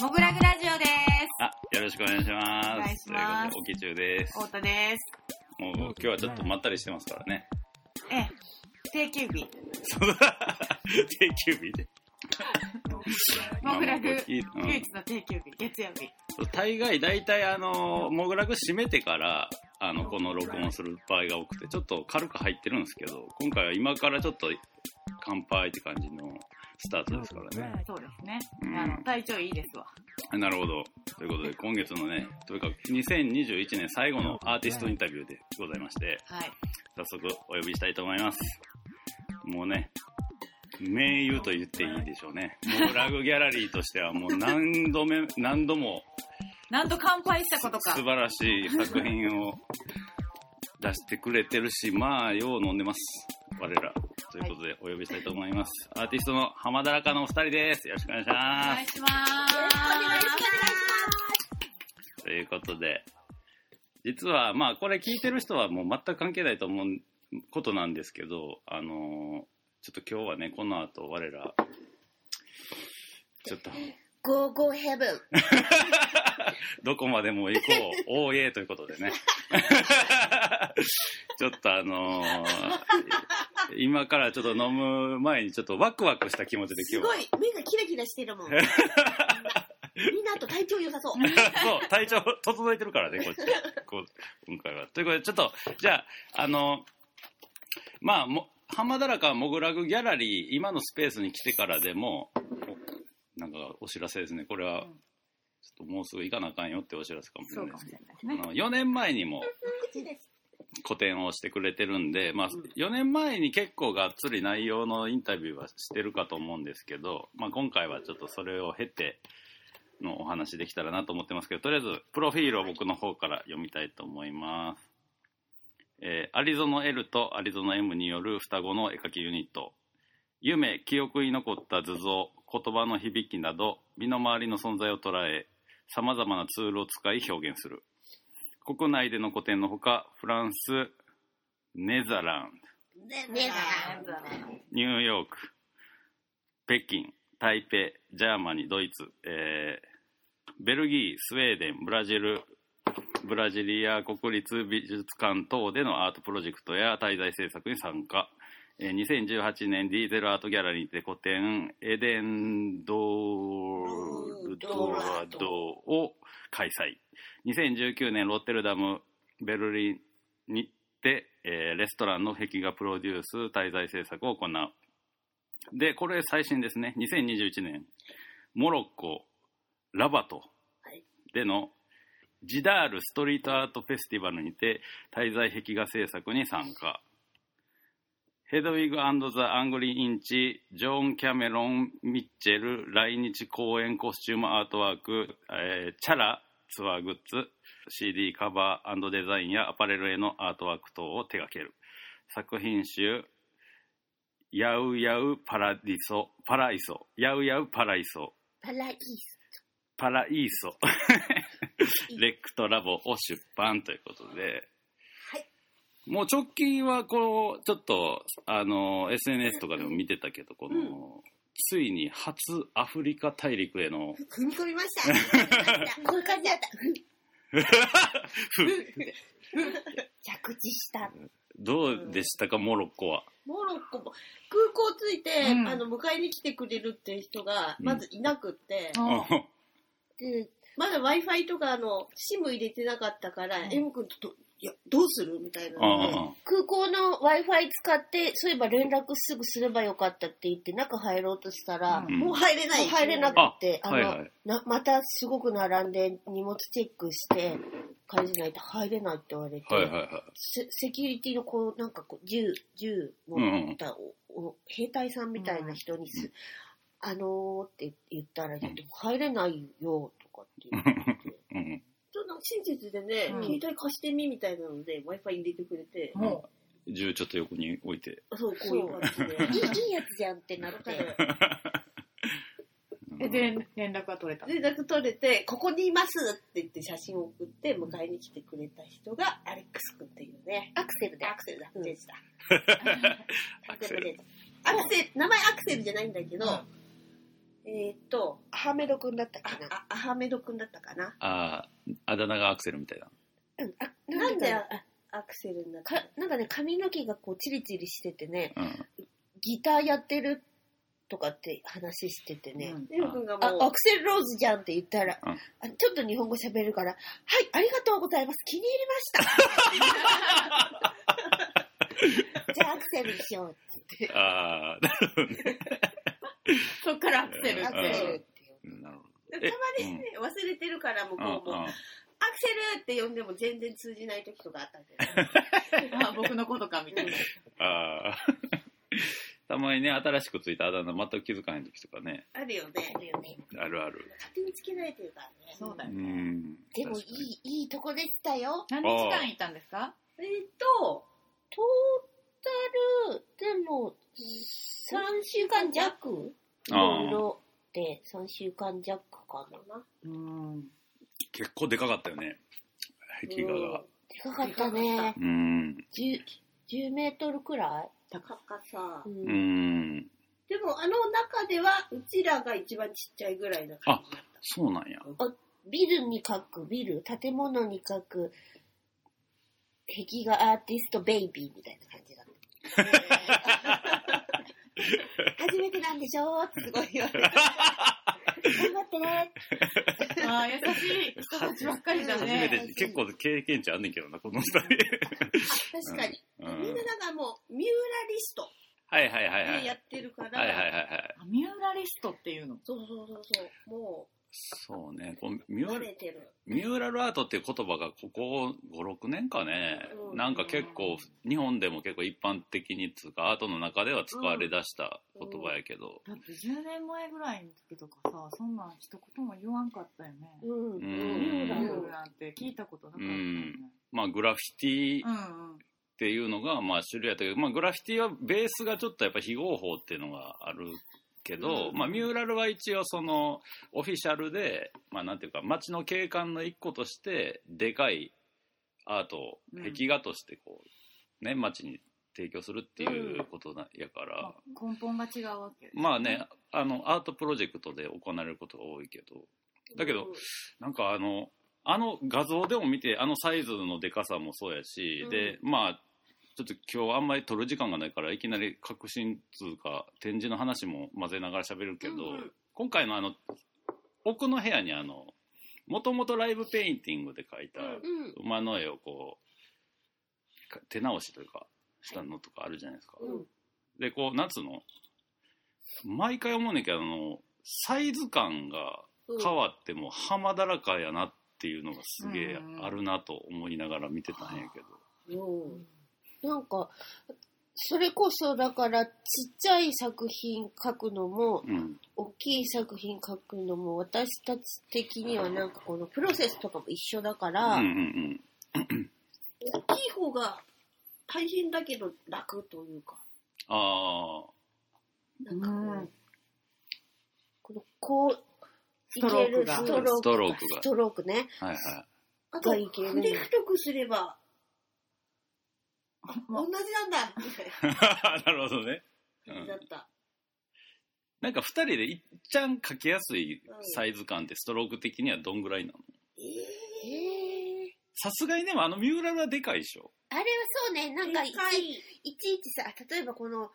モグラグラジオです。あ、よろしくお願いします。お願いしますおきちゅうです。太田です。もう今日はちょっとまったりしてますからね。ええ、定休日。定休日で。モグラグ、唯一の定休日、月曜日。大概、大体あの、モグラグ閉めてから、あの、この録音する場合が多くて、ちょっと軽く入ってるんですけど、今回は今からちょっと乾杯って感じのスタートですからね。そうですね。うんあの、体調いいですわ。なるほど。ということで、今月のね、というか、2021年最後のアーティストインタビューでございまして、はい。早速お呼びしたいと思います。もうね、名優と言っていいでしょうね。モグラグギャラリーとしてはもう何度目、何度もなんと乾杯したことか素。晴らしい作品を出してくれてるし、まあ、よう飲んでます。我ら。ということで、お呼びしたいと思います。アーティストの浜田中のお二人です。よろしくお願いしおます。願いします。ということで、実は、まあ、これ聞いてる人はもう全く関係ないと思うことなんですけど、あのーちょっと今日はね、この後、我ら、ちょっと、Go Go Heaven どこまでも行こう、おーえーということでね。ちょっとあのー今からちょっと飲む前にちょっとワクワクした気持ちで今日は。すごい目がキラキラしてるもん みんなあと体調良さそうそう、体調整えてるからね、こっち。こう今回は。ということで、ちょっと、じゃあ、あの、まあ、も浜田らかモグラグギャラリー、今のスペースに来てからでも、おなんかお知らせですね。これは、ちょっともうすぐ行かなあかんよってお知らせかもしれないです。そうかもしれないですね。あの4年前にも個展をしてくれてるんで、まあ、4年前に結構がっつり内容のインタビューはしてるかと思うんですけど、まあ、今回はちょっとそれを経てのお話できたらなと思ってますけどとりあえずプロフィールを僕の方から読みたいと思います、えーアリゾナ L とアリゾナ M による双子の絵描きユニット。夢記憶に残った図像言葉の響きなど身の回りの存在を捉えさまざまなツールを使い表現する。国内での個展のほかフランスネザランド。ニューヨーク北京台北ジャーマニドイツ、えーベルギースウェーデンブラジルブラジリア国立美術館等でのアートプロジェクトや滞在制作に参加。えー2018年ディーゼルアートギャラリーで個展エデンドルドラドを開催。2019年ロッテルダムベルリンにて、えーレストランの壁画プロデュース滞在制作を行う。でこれ最新ですね。2021年モロッコラバトはい。でのジダールストリートアートフェスティバルにて滞在壁画制作に参加。 Hedwig and the Angry Inch、ジョン・キャメロン・ミッチェル、来日公演コスチュームアートワーク、えーチャラツアーグッズ、CD カバーデザインやアパレルへのアートワーク等を手掛ける。作品集、ヤウヤウパラディソ、パライソ、ヤウヤウパライソ、パライスパライーソ、レックトラボを出版ということで、はい。もう直近はこう、ちょっと、あの、SNS とかでも見てたけど、この、ついに初アフリカ大陸への、踏み込みました。こういう感じだった。着地した。どうでしたか、モロッコは？モロッコも。空港着いて、うん。あの迎えに来てくれるっていう人がまずいなくって、あ。でまだ w i f i とかあの SIM 入れてなかったから、うん。M 君とどいやどうするみたいな空港の w i f i 使ってそういえば連絡すぐすればよかったって言って中入ろうとしたら、うん。もう入れないもう入れなくてあの、はいはい。なまたすごく並んで荷物チェックして返せないと入れないって言われて、はいはいはい。セセキュリティのこうなんかこう銃銃持ったお、お兵隊さんみたいな人にす、あのーって言ったら、入れないよとかって言って。うん。ちょっと親切でね、うん。携帯貸してみみたいなので w i f i 入れてくれて、も銃ちょっと横に置いて。そうこういう感じで。いいいいやつじゃんってなって。で、連絡が取れたの？連絡取れて、ここにいますって言って写真を送って迎えに来てくれた人がアレックス君っていうね。アクセルで。アクセルだ。うん。ジェスだ。アクセル。アクセル、名前アクセルじゃないんだけど、えーっと、アハメド君だったかな？あアハメド君だったかな？ああ、あだ名がアクセルみたいな。うん、あなんであアクセルになった？かなんかね、髪の毛がこうチリチリしててね、うん。ギターやってるとかって話しててね。うんレオ君がもう、あ、アクセルローズじゃんって言ったら、うんあちょっと日本語喋るから、はい、ありがとうございます。気に入りました。じゃあアクセルにしようって言って。ああ、そっからアクセルアって。クセルって呼ぶなるほたえまにね、忘れてるから向こうも、ど。うんうんアクセルって呼んでも全然通じない時とかあったけど。あ、僕のことか、みたいな。ああ。たまにね、新しくついたあだ名全く気づかない時とかね、あるよね。あるよね。あるある。勝手につけないというかね。うそうだよ。ん。でもいい、いいとこでしたよ。何日間いたんですか？えっと、トータル、でも、3週間弱？いろいろで、3週間弱かな。うん。結構でかかったよね。壁画が。でかかったね。うん。10, 10メートルくらい、高さ。ううんん。でも、あの中では、うちらが一番ちっちゃいぐらいな感じだった。そうなんや。ビルに書く、ビル、建物に書く、壁画アーティストベイビーみたいな感じだった。初めてなんでしょってすごい言われて。頑張ってね。ああ、優しい人たちばっかりだ初ね。めて、結構経験値あんねんけどな、この二人。確かに。うんみんなだからもう、ミューラリストはいはいはいはい。でやってるから、はいはいはいはい。あミューラリストっていうの？そうそうそうそう、もそうね。こうミう、ュー。ミューラルアートっていう言葉がここ5、6年かね、うんなんか結構、日本でも結構一般的につうか、アートの中では使われ出した言葉やけど、だって10年前ぐらいの時とかさ、そんなん一言も言わんかったよね。うん。うんミミューラルなんて聞いたことなかったよね。まあグラフィティっうんうん。ていうのがまあ種類やったけど、まあグラフィティはベースがちょっとやっぱ非合法っていうのがあるけど、うん。まあミューラルは一応そのオフィシャルで、まあなんていうか街の景観の一個としてでかいアートをうん。壁画としてこう、ね、街に提供するっていうことなやから、まあ根本が違うわけ。まあね、あの、アートプロジェクトで行われることが多いけど、だけど、なんかあの、あの画像でも見て、あのサイズのでかさもそうやし、うん。で、まあ、ちょっと今日あんまり撮る時間がないから、いきなり革新つうか、展示の話も混ぜながら喋るけど、うんうん今回のあの、奥の部屋にあの、もともとライブペインティングで描いたうん。馬の絵をこう、か手直しというか、したのとかあるじゃないですか。うん。で、こう、なんつうの？毎回思うねんけど、あの、サイズ感がうん変わっても浜だらかやなっていうのがすげえうんあるなと思いながら見てたんやけど。うんなんか、それこそだからちっちゃい作品書くのも、うん。大きい作品書くのも、私たち的にはなんかこのプロセスとかも一緒だかうんら、うんうん。大きい方が大変だけど楽というか、あなんかこう、うんこのこう、ストロークがいけるストロークストロークがストロークね。あ、はいはい。あと、がいける筆太くすれば、同じなんだみたいなるほどね。うんだった。なんか二人でいっちゃん描きやすいサイズ感ってストローク的にはどんぐらいなの？さすがにでもあのミューラルはでかいでしょあれはそうね、なんかいいいちいちさ、例えばこの、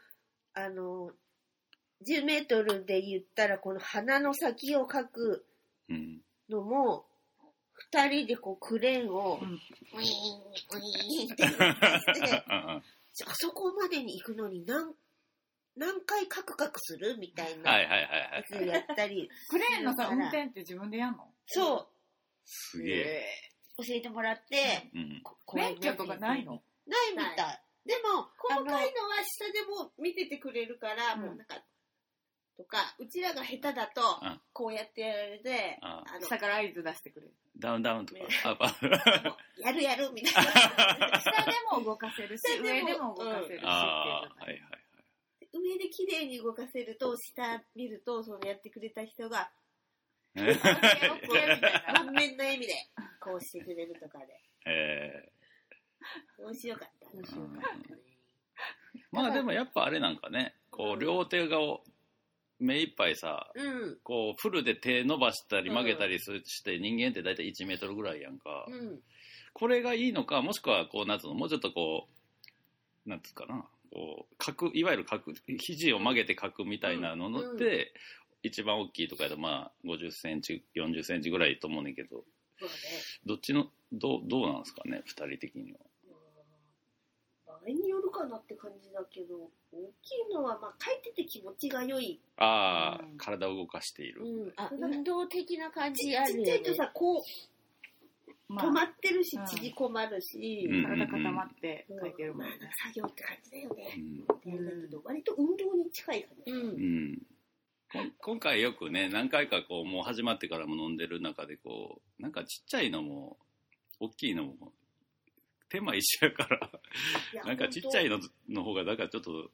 あの、10メートルで言ったら、この鼻の先を描くうん。のも、二人でこうクレーンを、うん。ウィーン、ウィーンってして、うんうんあそこまでに行くのに何、何回カクカクするみたいなはいはいはいやはい。つやったり、クレーンのさ、運転って自分でやんの？そすげえ。う、教えてもらって、うん。免許とかないの？ないみたい。でも、細かいのは下でも見ててくれるから、うん。もうなんか、とか、うちらが下手だとうん、こうやってやられて、ああの、下から合図出してくれる。ダウンダウンとかやるやるみたいな。下でも動かせるし、上でも動かせるしはいはいはい。上で綺麗に動かせると、下見ると、そのやってくれた人が。満面の笑みで、こうしてくれるとかで。え面白かった。面白かったね。ーまあでもやっぱあれなんかね、こう両手が目いっぱいさ、うん。こうフルで手伸ばしたり曲げたりすして人間って大体1メートルぐらいやんか。うん。これがいいのか、もしくはこう、なんつうの、もうちょっとこう、なんつうかな、こう、角、いわゆる角、肘を曲げて角みたいなののって、うん一番大きいとかやとまあ50センチ40センチぐらいと思うねんけどね。どっちのどうどうなんですかね2人的にはなって感じだけど、大きいのは、まあ、書いてて気持ちが良い。ああ、うん体を動かしている、うん。あ、運動的な感ちじあるよねちっちゃい。とさ、こう、ま止まってるしう、ん縮こまるし、うん体固まって書いてるもんね。まあ作業って感じだよね。うんだけど、割と運動に近いかな。う。うんんこん今回よくね何回かこうもう始まってからも飲んでる中でこうなんかちっちゃいのも大きいのも手間一緒やから。なんかちっちゃいのの方がだからちょっと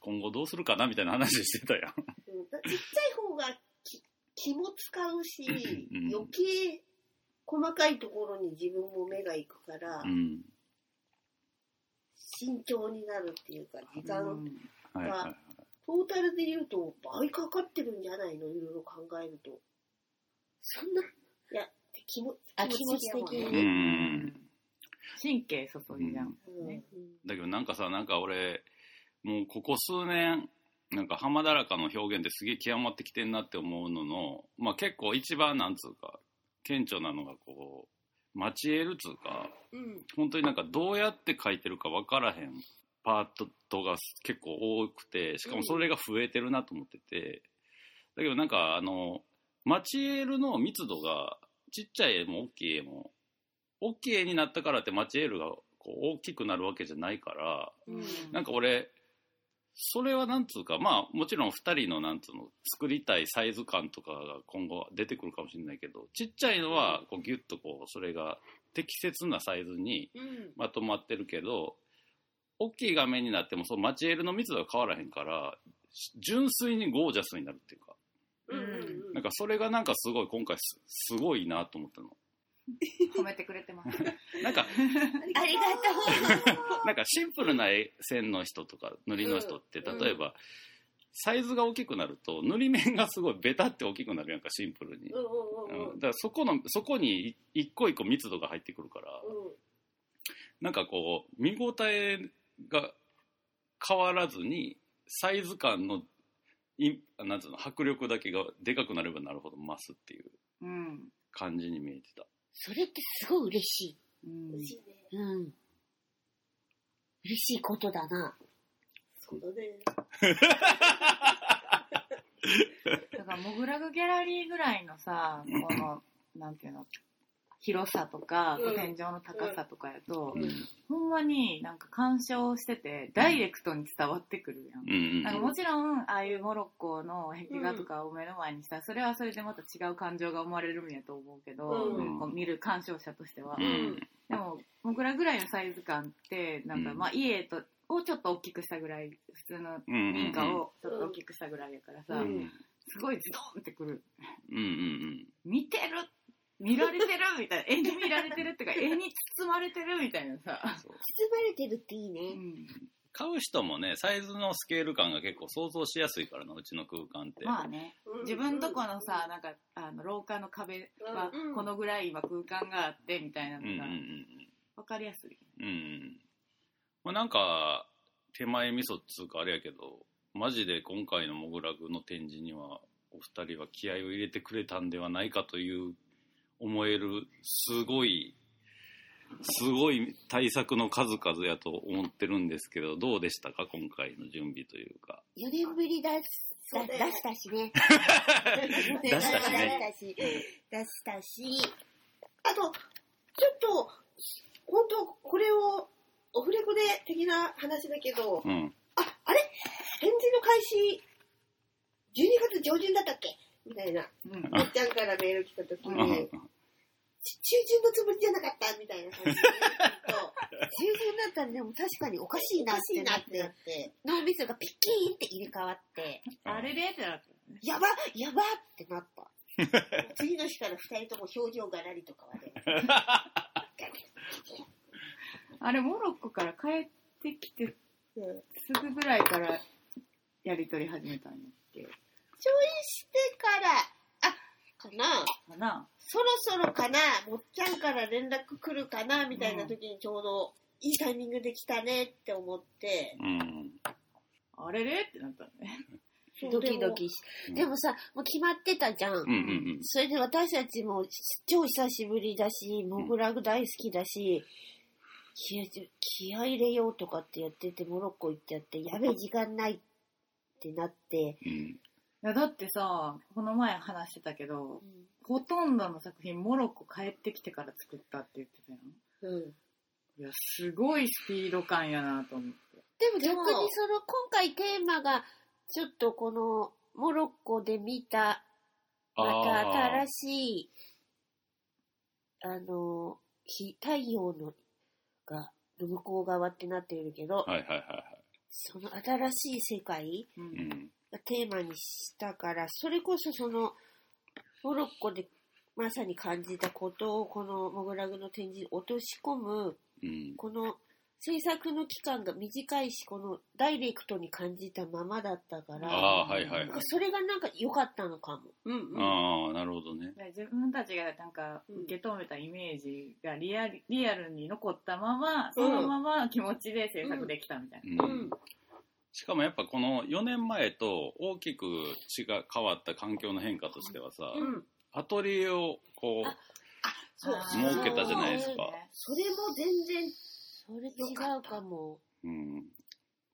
今後どうするかなみたいな話してたやん。ちっちゃい方が気気も使うし、うん。余計細かいところに自分も目がいくから、うん。慎重になるっていうか、時間、うん。はいはいはい。トータルで言うと倍かかってるんじゃないの？いろいろ考えると。そんな、いや、気もあ気持ち的に神経注ぎじゃん。うんねだけどなんかさなんか俺もうここ数年なんか浜だらかの表現ってすげえ極まってきてんなって思うののまあ結構一番なんつうか顕著なのがこうマチエールつうかうん。本当になんかどうやって書いてるか分からへんパートが結構多くてしかもそれが増えてるなと思っててだけどなんかあのマチエールの密度がちっちゃい絵も大きい絵も大きい絵になったからってマチエールがこう大きくなるわけじゃないからうんなんか俺それはなんつうかまあもちろん2人のなんつうの作りたいサイズ感とかが今後出てくるかもしれないけどちっちゃいのはこうギュッとこうそれが適切なサイズにうん。まとまってるけど大きい画面になってもそのマチエールの密度が変わらへんから純粋にゴージャスになるっていうかうんうんうん。なんかそれがなんかすごい今回すすごいなと思ったの 褒めてくれてます。なんかありがとなんかシンプルな絵線の人とか塗りの人ってうん例えば、サイズが大きくなると塗り面がすごいベタって大きくなるやんかシンプルに、う。うんうんうんうん。うんだからそこのそこにい一個一個密度が入ってくるから、なんかこう見応えが変わらずにサイズ感のいなんつうの迫力だけがでかくなればなるほど増すっていううん。感じに見えてたそれってすごい嬉しうん嬉しいね。い。うん。嬉しいことだな。そうだね。だから、モグラグギャラリーぐらいのさ、この、なんていうの、広さとか、うん。天井の高さとかやと、うん。ほんまになんか鑑賞してて、ダイレクトに伝わってくるやん。うんなんかもちろん、ああいうモロッコの壁画とかを目の前にしたら、それはそれでまた違う感情が生まれるんやと思うけど、うん。こう見る鑑賞者としては。うん。でも、僕らぐらいのサイズ感って、なんか、うん。まあ家と、をちょっと大きくしたぐらい、普通のうんうん民家をちょっと大きくしたぐらいやからさ、うん。すごいズドンってくる。うんうん見てる見られてるみたいな。絵に見られてるっていうか、絵に包まれてるみたいなさ。そう包まれてるっていいうね。ん。買う人もねサイズのスケール感が結構想像しやすいからなうちの空間って、まあね。うん自分とこのさ、なんか、あの、廊下の壁はうん、このぐらい今空間があって、みたいなのがうんうんう、んわかりやすい。うんうんまあなんか手前味噌っつうかあれやけどマジで今回のモグラグの展示にはお二人は気合を入れてくれたんではないかという思えるすごいすごい対策の数々やと思ってるんですけどどうでしたか？今回の準備というか。4年ぶりだ出したしね。出したしね。出したし。出したし。あと、ちょっと、本当これを、オフレコで的な話だけど、うん。あ、あれ？返事の開始、12月上旬だったっけ？みたいな。うん。おっちゃんからメール来た時うんに、中旬のつもりじゃなかったみたいな感じで 中旬だったらでも確かにおかしいなってなって、て、脳みそがピッキーンって入れ替わって、あれでってなったよね。やばやばってなった。次の日から二人とも表情がらりと変わる。あれ、モロッコから帰ってきてうんすぐぐらいからやりとり始めたんやっけ？ちょいしてから、あ、かな。かな。そろそろかな。もっちゃんから連絡来るかなみたいな時にちょうど、いいタイミングで来たねって思って、うん。あれれってなったのね。ドキドキしうん。でもさ、もう決まってたじゃん。うんうんそれで私たちも超久しぶりだし、モグラグ大好きだし、気合気合い入れようとかってやってて、モロッコ行っちゃって、やべえ、時間ないってなって、うん。いや、だってさ、この前話してたけど、うんほとんどの作品、モロッコ帰ってきてから作ったって言ってたよ。うん。いや、すごいスピード感やなと思って。でも逆にその、今回テーマが、ちょっとこの、モロッコで見た、また新しい、あの、ひ太陽の、が、向こう側ってなっているけど、はいはいはいはい。その新しい世界う。うんテーマにしたから、それこそその、モロッコでまさに感じたことを、このモグラグの展示に落とし込む、うん。この制作の期間が短いし、このダイレクトに感じたままだったから、ああ、はいはいはい。それがなんか良かったのかも。うんうん。ああ、なるほどね。で自分たちがなんか受け止めたイメージがリアルリアルに残ったまま、そのまま気持ちで制作できたみたいな。うんうんしかもやっぱこの4年前と大きく違う変わった環境の変化としてはさ、うん。アトリエをこう、設けたじゃないですかそれも全然、それ違うかも。うん。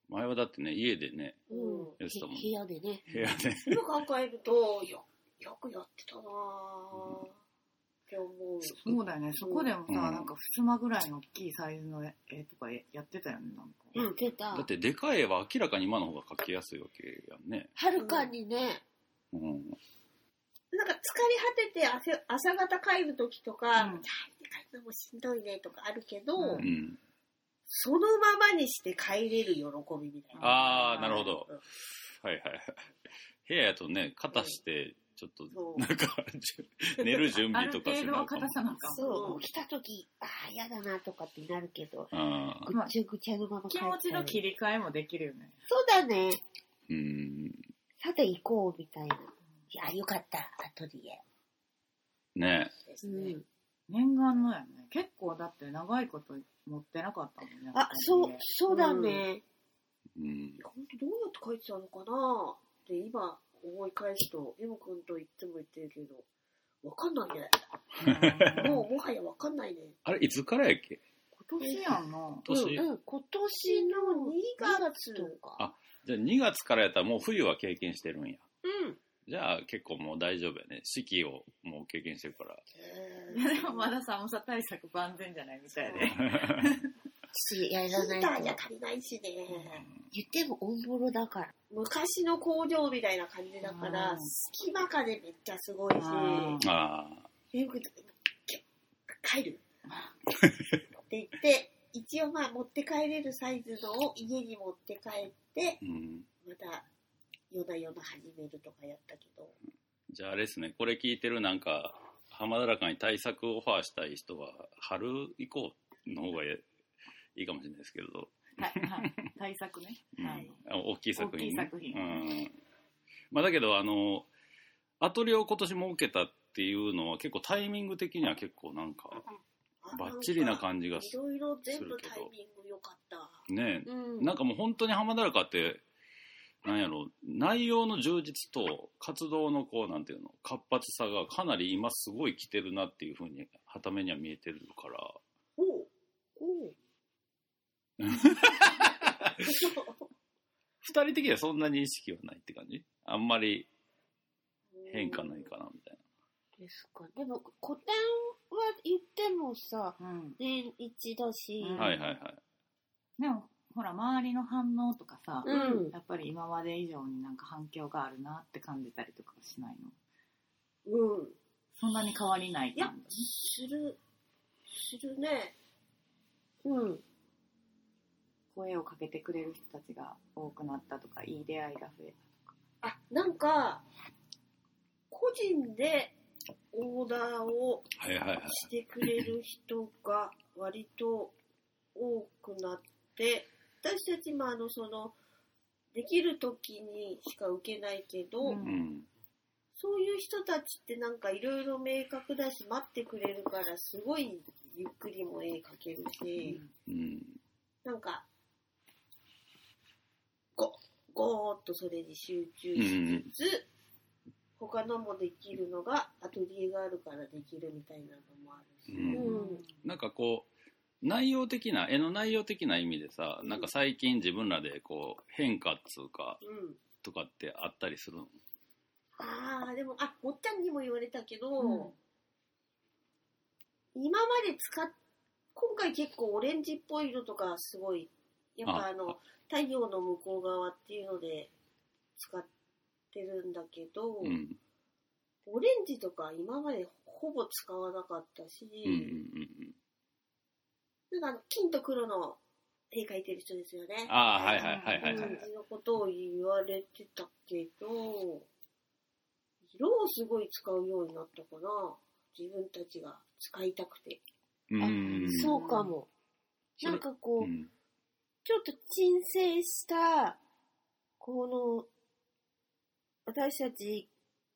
前はだってね、家でね、うん。やってたもん部屋でね。部屋で。今考えると、よ、よくやってたなぁって思う。そうだよね。そこでもさ、うんなんか襖ぐらいの大きいサイズの絵とかやってたよね、なんか。うん出ただっ。てでかい絵は明らかに今の方が描きやすいわけやんね。はるかにね、うん。なんか疲れ果てて朝朝方帰る時とか、うん帰って帰るのもしんどいねとかあるけど、うんうん。そのままにして帰れる喜びみたいな。ああ、なるほどうん。はいはいはい。部屋やとね、肩して、ちょっとなんか、寝る準備とかしなあかも。そう、起きた時、ああ、嫌だなとかってなるけど。ぐっちゃぐちゃのまま帰った気持ちの切り替えもできるよね。そうだね。うん。さて行こうみたいな。いや、よかった、アトリエ。ねですねうん。念願のやね。結構だって長いこと持ってなかったもんね。あ、そう、そうだね。うん。本当どうやって書いてたのかなって今思い返すと、エモくんといつも言ってるけど、わかんないね。う んもうもはやわかんないね。あれ、いつからやっけ？今年やんな。年、うん、今年の2月とか。あじゃあ2月からやったらもう冬は経験してるんや。うん。じゃあ結構もう大丈夫やね。四季をもう経験してるから。えいやでもまだ寒さ対策万全じゃないみたいで。し、やヒらないとーターじ。ゃ足りないしね。言ってもオンボロだから。昔の工場みたいな感じだからう、ん隙間風めっちゃすごいし、うんああ。エモく帰る？って言って、一応まあ持って帰れるサイズのを家に持って帰って、うん。また夜な夜な始めるとかやったけど、じゃああれですね、これ聞いてるなんか、浜田らかに対策オファーしたい人は、春以降の方がいいかもしれないですけど、はいはい対策ね。うんはいあ大きい作品、ね。大きい作品うん。まあだけど、あの、アトリエを今年設けたっていうのは結構タイミング的には結構なんか、あバッチリな感じがすいろいろ全部タイミング良かった。ねうん。なんかもう本当に浜田らかって、なんやろ、内容の充実と活動のこう、なんていうの、活発さがかなり今すごい来てるなっていうふうに、はためには見えてるから、二人的にはそんなに意識はないって感じ？あんまり変化ないかなみたいですか。でも、古典は言ってもさ、うん。年一だし、うんな。はいはいはい。でも、ほら、周りの反応とかさ、うんやっぱり今まで以上になんか反響があるなって感じたりとかしないの？うん。そんなに変わりないいや感じする、するね。うん。声をかけてくれる人たちが多くなったとか、いい出会いが増えあ、なんか、こ個人でオーダーをはいはいはい。してくれる人が割と多くなって、私たちもあの、その、できる時にしか受けないけど、うんうん。そういう人たちってなんかいろいろ明確だし、待ってくれるから、すごいゆっくりも絵描けるし、うん。なんか、ご、ごーっとそれに集中うんしつつ、他のもできるのがアトリエがあるからできるみたいなのもあるし、うん。うん。なんかこう、内容的な、絵の内容的な意味でさ、なんか最近自分らでこう、変化っつうか、うん。とかってあったりするの？ああ、でも、あ、もっちゃんにも言われたけど、うん。今まで使っ、今回結構オレンジっぽい色とかすごい、やっぱああの、太陽の向こう側っていうので使ってるんだけど、うん。オレンジとか今までほぼ使わなかったし、うんうんうんなんかあの、金と黒の絵描いてる人ですよね。ああ、はいはいはいはいはい。感じのことを言われてたけど、色をすごい使うようになったかな。自分たちが使いたくて。うん。そうかも。なんかこう、うんちょっと鎮静した、この、私たち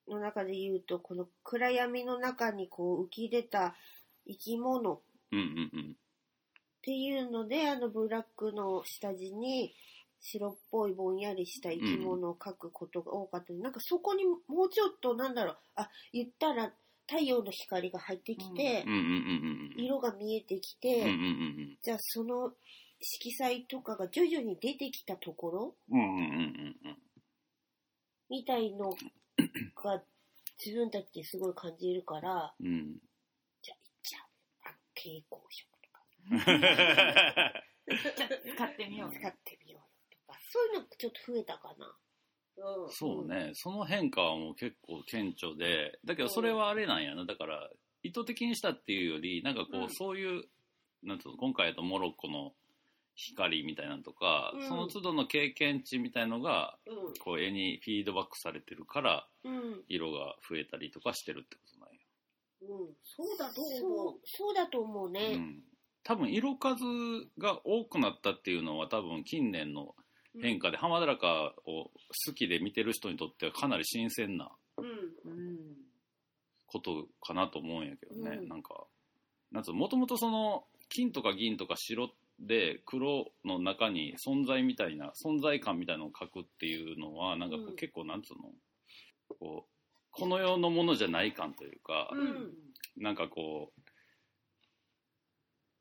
の中で言うと、この暗闇の中にこう浮き出た生き物っうんうんうん。ていうので、あのブラックの下地に白っぽいぼんやりした生き物を描くことが多かった、なんかそこにもうちょっとなんだろう、あ、言ったら太陽の光が入ってきてうん、うんうんうん。色が見えてきて、うんうんうんじゃあその色彩とかが徐々に出てきたところうん。うんうんうんうんみたいのが自分たちですごい感じるから、うん。うん。じゃあ、じゃあ、あの蛍光色とか使ってみよう。使ってみようよとか、そういうのちょっと増えたかな。うん。そうね、その変化はもう結構顕著で、だけどそれはあれなんやな、だから意図的にしたっていうより、なんかこう、うんそういう、なんつうの、今回だとモロッコの光みたいなのとか、うんその都度の経験値みたいのが、うん。こう絵にフィードバックされてるから、うん。色が増えたりとかしてるってことなんや。うん。そうだとそ思う。、うそうだと思ううね。ん。多分色数が多くなったっていうのは多分近年の変化で、浜田中を好きで見てる人にとってはかなり新鮮なうん。うん。ことかなと思うんやけどね、うんなんかなんつうもともとその金とか銀とか白で黒の中に存在みたいな存在感みたいなのを描くっていうのはなんか結構なんつうの？こうこの世のものじゃない感というか、うん。なんかこう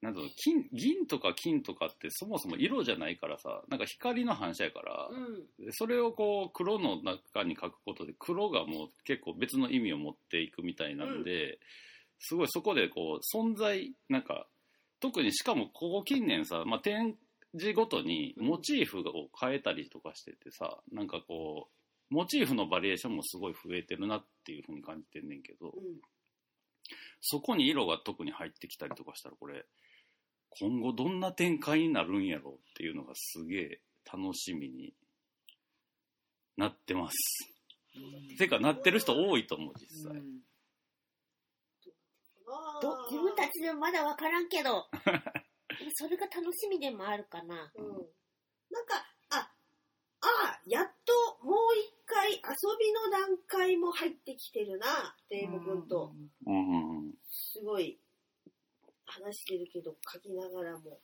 なんつうの？金銀とか金とかってそもそも色じゃないからさなんか光の反射やから、うん。でそれをこう黒の中に書くことで黒がもう結構別の意味を持っていくみたいなんで、すごいそこでこう存在なんか特にしかもここ近年さ、まあ、展示ごとにモチーフを変えたりとかしててさなんかこうモチーフのバリエーションもすごい増えてるなっていうふうに感じてんねんけど、うん。そこに色が特に入ってきたりとかしたらこれ今後どんな展開になるんやろうっていうのがすげえ楽しみになってます。てかなってる人多いと思う実際。ど自分たちでもまだわからんけど、それが楽しみでもあるかな。うん。なんか、あ、あ、やっともう一回遊びの段階も入ってきてるな、デーモ君と。すごい話してるけど、書きながらも。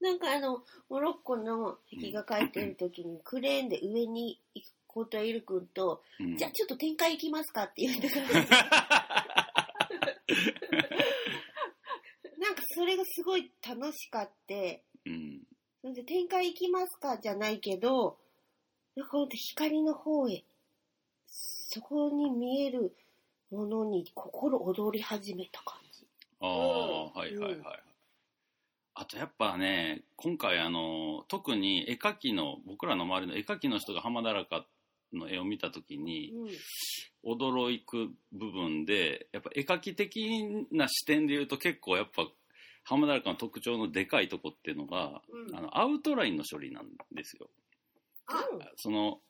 なんかあの、モロッコの壁画描いてる時にクレーンで上に行くことはイル君と、うんじゃあちょっと展開行きますかって言うんだから。なんかそれがすごい楽しかって、うんそれで展開行きますか？じゃないけど、なんかほんと光の方へ、そこに見えるものに心躍り始めた感じ。ああ、はいはいはい。あとやっぱね、今回あの、特に絵描きの、僕らの周りの絵描きの人が浜田中の絵を見たときに、うん。驚く部分で、やっぱ絵描き的な視点で言うと結構やっぱ、浜だらかの特徴のでかいとこっていうのが、うんあの、アウトラインの処理なんですよ。あ、その、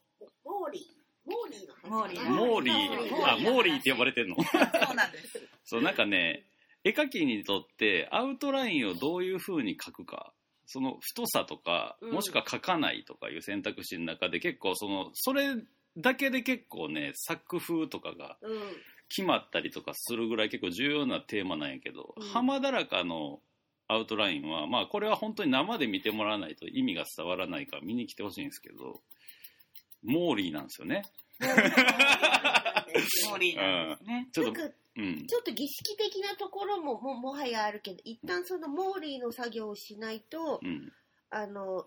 モーリー。モーリーモーリーモーリモーあ、モーリーって呼ばれてんの？そうなんです。そう、なんかね、絵描きにとってアウトラインをどういう風に描くか、その太さとか、うんもしくは描かないとかいう選択肢の中で結構その、それだけで結構ね、作風とかがうん。決まったりとかするぐらい結構重要なテーマなんやけど、うん浜だらかのアウトラインは、まあこれは本当に生で見てもらわないと意味が伝わらないから見に来てほしいんですけど、モーリーなんですよね。モーリーなんですね。ちょっと、うん。ちょっと儀式的なところもももはやあるけど、一旦そのモーリーの作業をしないと、うん。あの、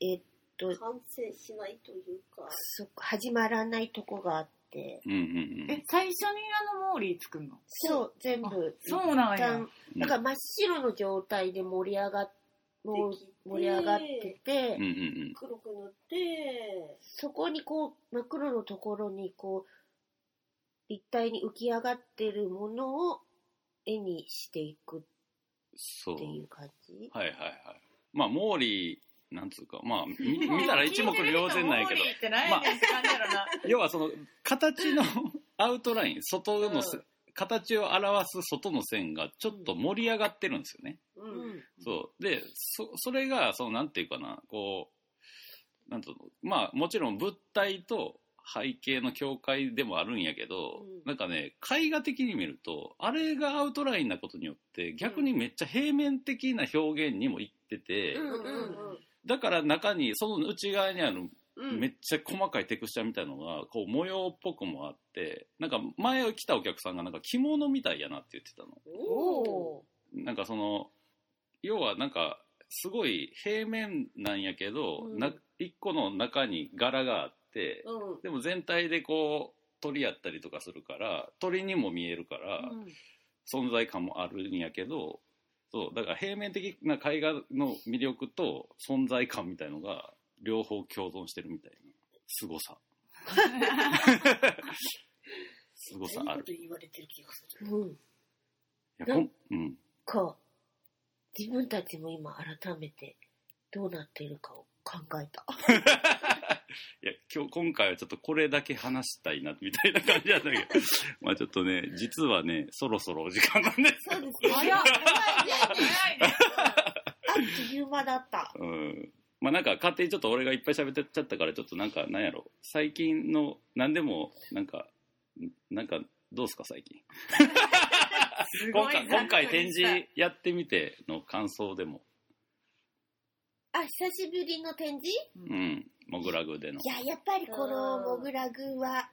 えっと、完成しないというか、そ始まらないとこがあって、うんうんうん。え、最初にあのモーリー作るの？そう、全部、そうなんや。一旦だから真っ白の状態で盛り上がって盛り上がってて、黒く塗って、そこにこう、真っ黒のところにこう、立体に浮き上がってるものを絵にしていくそうっていう感じ？はいはいはい。まあ、モーリー、なんつうか、まあ、見見たら一目瞭然なんやけどモーリ、ーって何やねんって感じやろな。要はその、形のアウトライン、外のせ、うん形を表す外の線がちょっと盛り上がってるんですよね。う。うんん。そう。で、そ、それが、その、なんていうかな、こう、なんと、まあ、もちろん物体と背景の境界でもあるんやけど、うん。なんかね、絵画的に見ると、あれがアウトラインなことによって、逆にめっちゃ平面的な表現にもいってて、うんだから中に、その内側にあるうん。めっちゃ細かいテクスチャーみたいなのが、こう模様っぽくもあって、なんか前来たお客さんがなんか着物みたいやなって言ってたの。なんかその、要はなんか、すごい平面なんやけど、うん。な一個の中に柄があって、うん。でも全体でこう、鳥やったりとかするから、鳥にも見えるから、うん存在感もあるんやけど、そう、だから平面的な絵画の魅力と存在感みたいのが、両方共存してるみたいな、凄さ。凄さある。と言われてる気がする。うん。いやこんうん。か、自分たちも今改めてどうなっているかを考えた。いや、今日、今回はちょっとこれだけ話したいな、みたいな感じなんだけど、まあちょっとね、実はね、そろそろお時間なんです。そうい。あっという間だった。うん。まあなんか勝手にちょっと俺がいっぱい喋ってっちゃったから、ちょっとなんか、なんやろ、最近の、なんでも、なんか、んなんか、どうすか最近。今回、今回展示やってみての感想でも、あ、久しぶりの展示？うん、モグラグでのい。や、やっぱりこのモグラグは、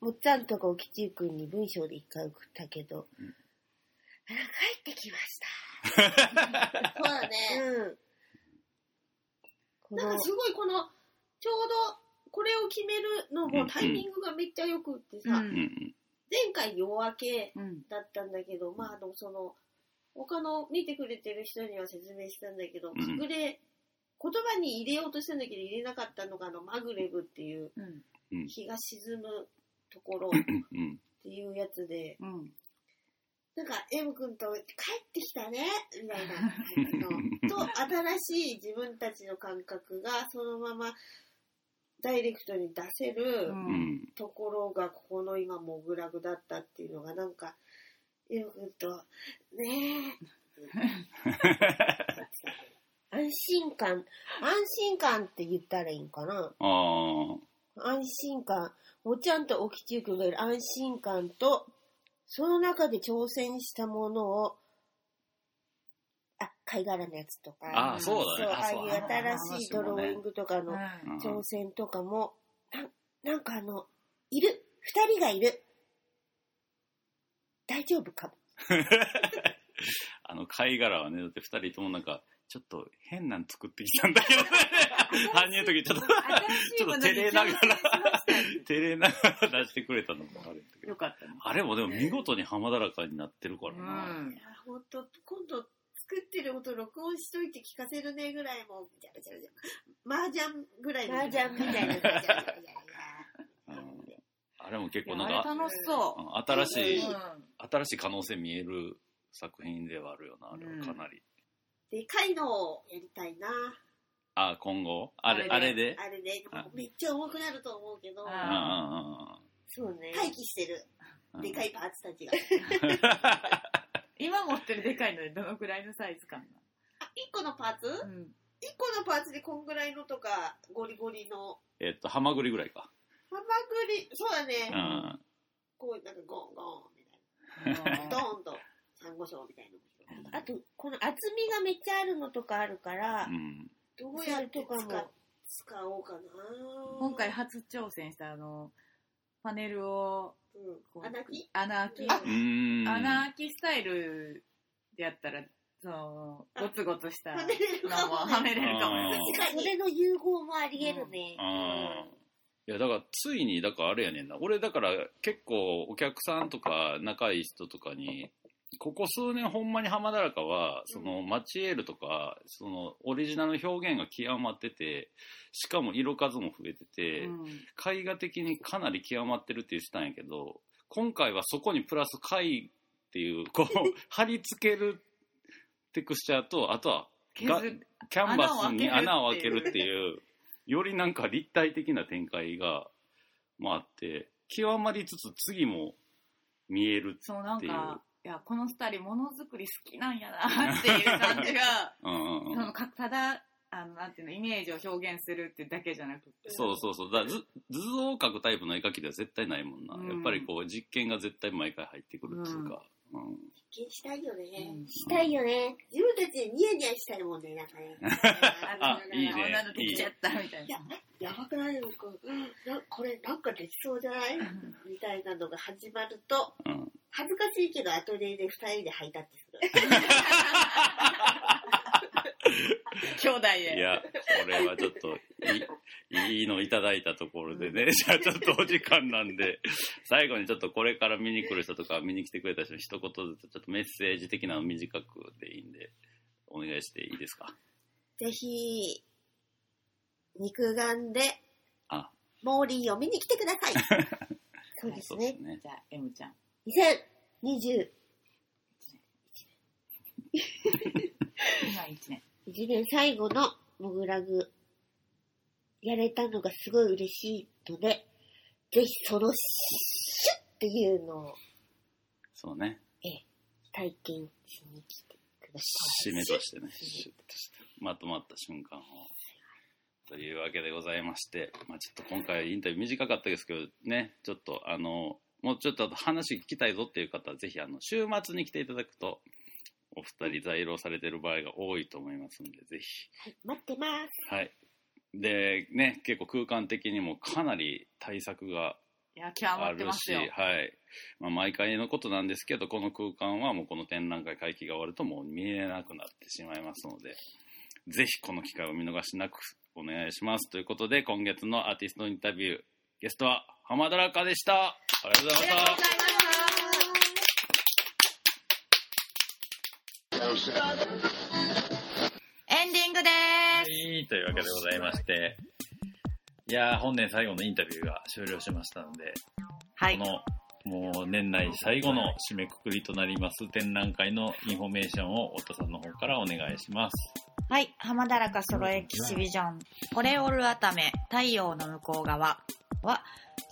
もっちゃんとかおきちゅうくんに文章で一回送ったけど、うんあら、帰ってきました。そうだね。うん。なんか、すごいこの、ちょうどこれを決めるのもタイミングがめっちゃよくってさ、うんうんうん。前回夜明けうん。だったんだけど、まああの、その、他の見てくれてる人には説明したんだけど、うん隠れ、言葉に入れようとしたんだけど入れなかったのがあの、マグレブっていううん。日が沈むところっ。ていうやつで、うん。なんか、エム君と帰ってきたねみたいな のと、新しい自分たちの感覚がそのままダイレクトに出せる。ところが、ここの今、モグラグだったっていうのが、なんか、エム君と、ね 安心感、安心感って言ったらいいんかな。ああ。安心感、もっちゃんとおきちゅうくんがいる安心感と、その中で挑戦したものを、あ、貝殻のやつとか、ああ、そうだね。そう、ああいう新しいドローイングとかのうん。挑戦とかも、なんなんかあの、いる。二人がいる。大丈夫かも。あの、貝殻はね、だって二人ともなんか、ちょっと変なん作ってきたんだけどね。搬入 の時ちょっと、ちょっと照れながら照れながら出してくれたのもあるんだけど。よかったね。あれもでも見事に浜だらかになってるからうな。んい。や、ほんと、今度、作ってる音録音しといて聞かせるねぐらいもう、じゃらじゃらじゃら。麻雀ぐらいの。麻雀みたいな。あれも結構なんか、楽しそうん新しい、う。新しい可能性見える作品ではあるよな、あれはかなり。でかいのをやりたいな。あ、今後？あれ、ああれれで？あれねあ、めっちゃ重くなると思うけど、そうね。待機してる。でかいパーツたちが。今持ってるでかいのでどのくらいのサイズ感あ、1個のパーツ ?1 うん。個のパーツでこんぐらいのとか、ゴリゴリの。えっと、ハマグリぐらいか。ハマグリ、そうだうね。ん。こう、なんかゴンゴンみたいな。ドーンと、サンゴ礁みたいな。あと、この厚みがめっちゃあるのとかあるからう、ん。どうやってそれとかも使使おうかな今回初挑戦したあの、パネルをこうん、う穴開き？穴開き？うーん。穴開きスタイルでやったら、その、ゴツゴツしたのもも、はめれるかも。確かに。それの融合もあり得るね。あーいやだからついにだからあれやねんな俺だから結構お客さんとか仲いい人とかにここ数年ほんまに浜だらかはそのマチエールとかそのオリジナルの表現が極まっててしかも色数も増えてて、うん。絵画的にかなり極まってるって言ってたんやけど今回はそこにプラス絵っていうこう 貼り付けるテクスチャーとあとはキャンバスに穴穴をを開けるっていうよりなんか立体的な展開が、まあ、あって極まりつつ次も見えるそうなんっていうか、いや、この二人ものづくり好きなんやなっていう感じが、うんうんうん。そのかただ、あの、なんていうの、イメージを表現するっていうだけじゃなくて。そうそうそう。だから図図像を描くタイプの絵描きでは絶対ないもんな、うん。やっぱりこう実験が絶対毎回入ってくるっていうか、うん。実験したいよね。うん。したいよね。自分たちでニヤニヤしたいもんね、なんかね。あいいね。女のできちゃったみたいいやな。、やばくない？のか、なこれなんかできそうじゃない？みたいなのが始まると、うん恥ずかしいけどアトリエで二人でハイタッチする。兄弟で。いや、これはちょっといい、いいのいただいたところでね、じゃあちょっとお時間なんで、最後にちょっとこれから見に来る人とか見に来てくれた人に一言ずつちょっとメッセージ的なの短くでいいんで、お願いしていいですか？ぜひ、肉眼で、あ、モーリーを見に来てください。そうですね。ね。じゃあ、M ちゃん。2021今1年。年最後のモグラグ、やれたのがすごい嬉しいので、ぜひそのシュッっていうのをそうね。体験しに来てくださ締めとしてね、い。シュッとしてまとまった瞬間を。というわけでございまして、まあ、ちょっと今回インタビュー短かったですけどね、ちょっとあの、もうちょっと話聞きたいぞっていう方は、ぜひあの、週末に来ていただくと、お二人在廊されてる場合が多いと思いますんで、ぜひ。はい、待ってます。はい。で、ね、結構空間的にもかなり対策があるし。はい。まあ、毎回のことなんですけど、この空間はもうこの展覧会会期が終わるともう見えなくなってしまいますので、ぜひこの機会を見逃しなくお願いします。ということで、今月のアーティストインタビュー、ゲストは浜田らかでした。ありがとうございました。エンディングでーす。はい、というわけでございまして、いやー、本年最後のインタビューが終了しましたので、はい。この、もう年内最後の締めくくりとなります展覧会のインフォメーションを太田さんの方からお願いします。はい。浜だらか solo exhibition、オレオルアタメ、太陽の向こう側は、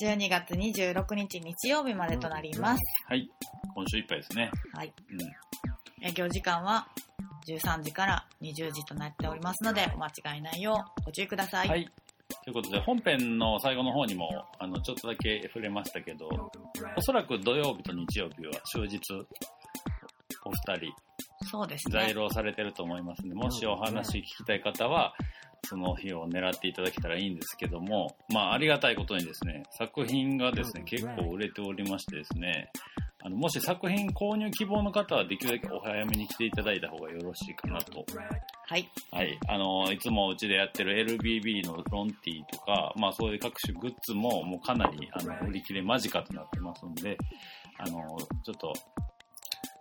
12月26日日曜日までとなります。はい、今週いっぱいですね。はい。うん。営業時間は13時から20時となっておりますので、お間違いないようご注意ください。はい。ということで、本編の最後の方にも、あの、ちょっとだけ触れましたけど、おそらく土曜日と日曜日は終日、お二人、そうです在ね。廊されてると思いますので、もしお話聞きたい方は、その日を狙っていただけたらいいんですけども、まあ、ありがたいことにですね、作品がですね、結構売れておりましてですね、あの、もし作品購入希望の方はできるだけお早めに来ていただいた方がよろしいかなとはい。はい。あの、いつもうちでやってる LBB のロンティとか、まあそういう各種グッズももうかなり、あの、売り切れ間近となってますんで、あの、ちょっと、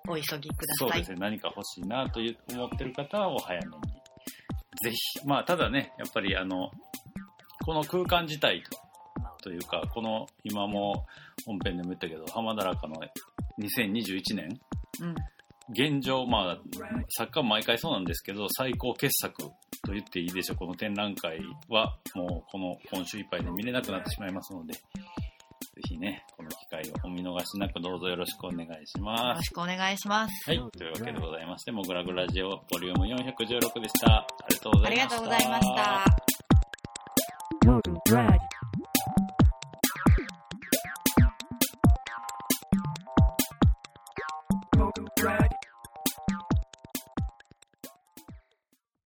お急ぎください。そうですね、何か欲しいなという思ってる方はお早めに。ぜひ。まあただね、やっぱりあの、この空間自体というか、この今も本編でも言ったけど、浜田らかの2021年うん。現状、まあ、作家も毎回そうなんですけど、最高傑作とと言っていいでしょう。この展覧会は、もうこの今週いっぱいで見れなくなってしまいますので、ぜひね、この機会をお見逃しなくどうぞよろしくお願いしよます。ろしくお願いします。はい。というわけでございまして、モグラグラジオボリューム416でした。ありがとうございました。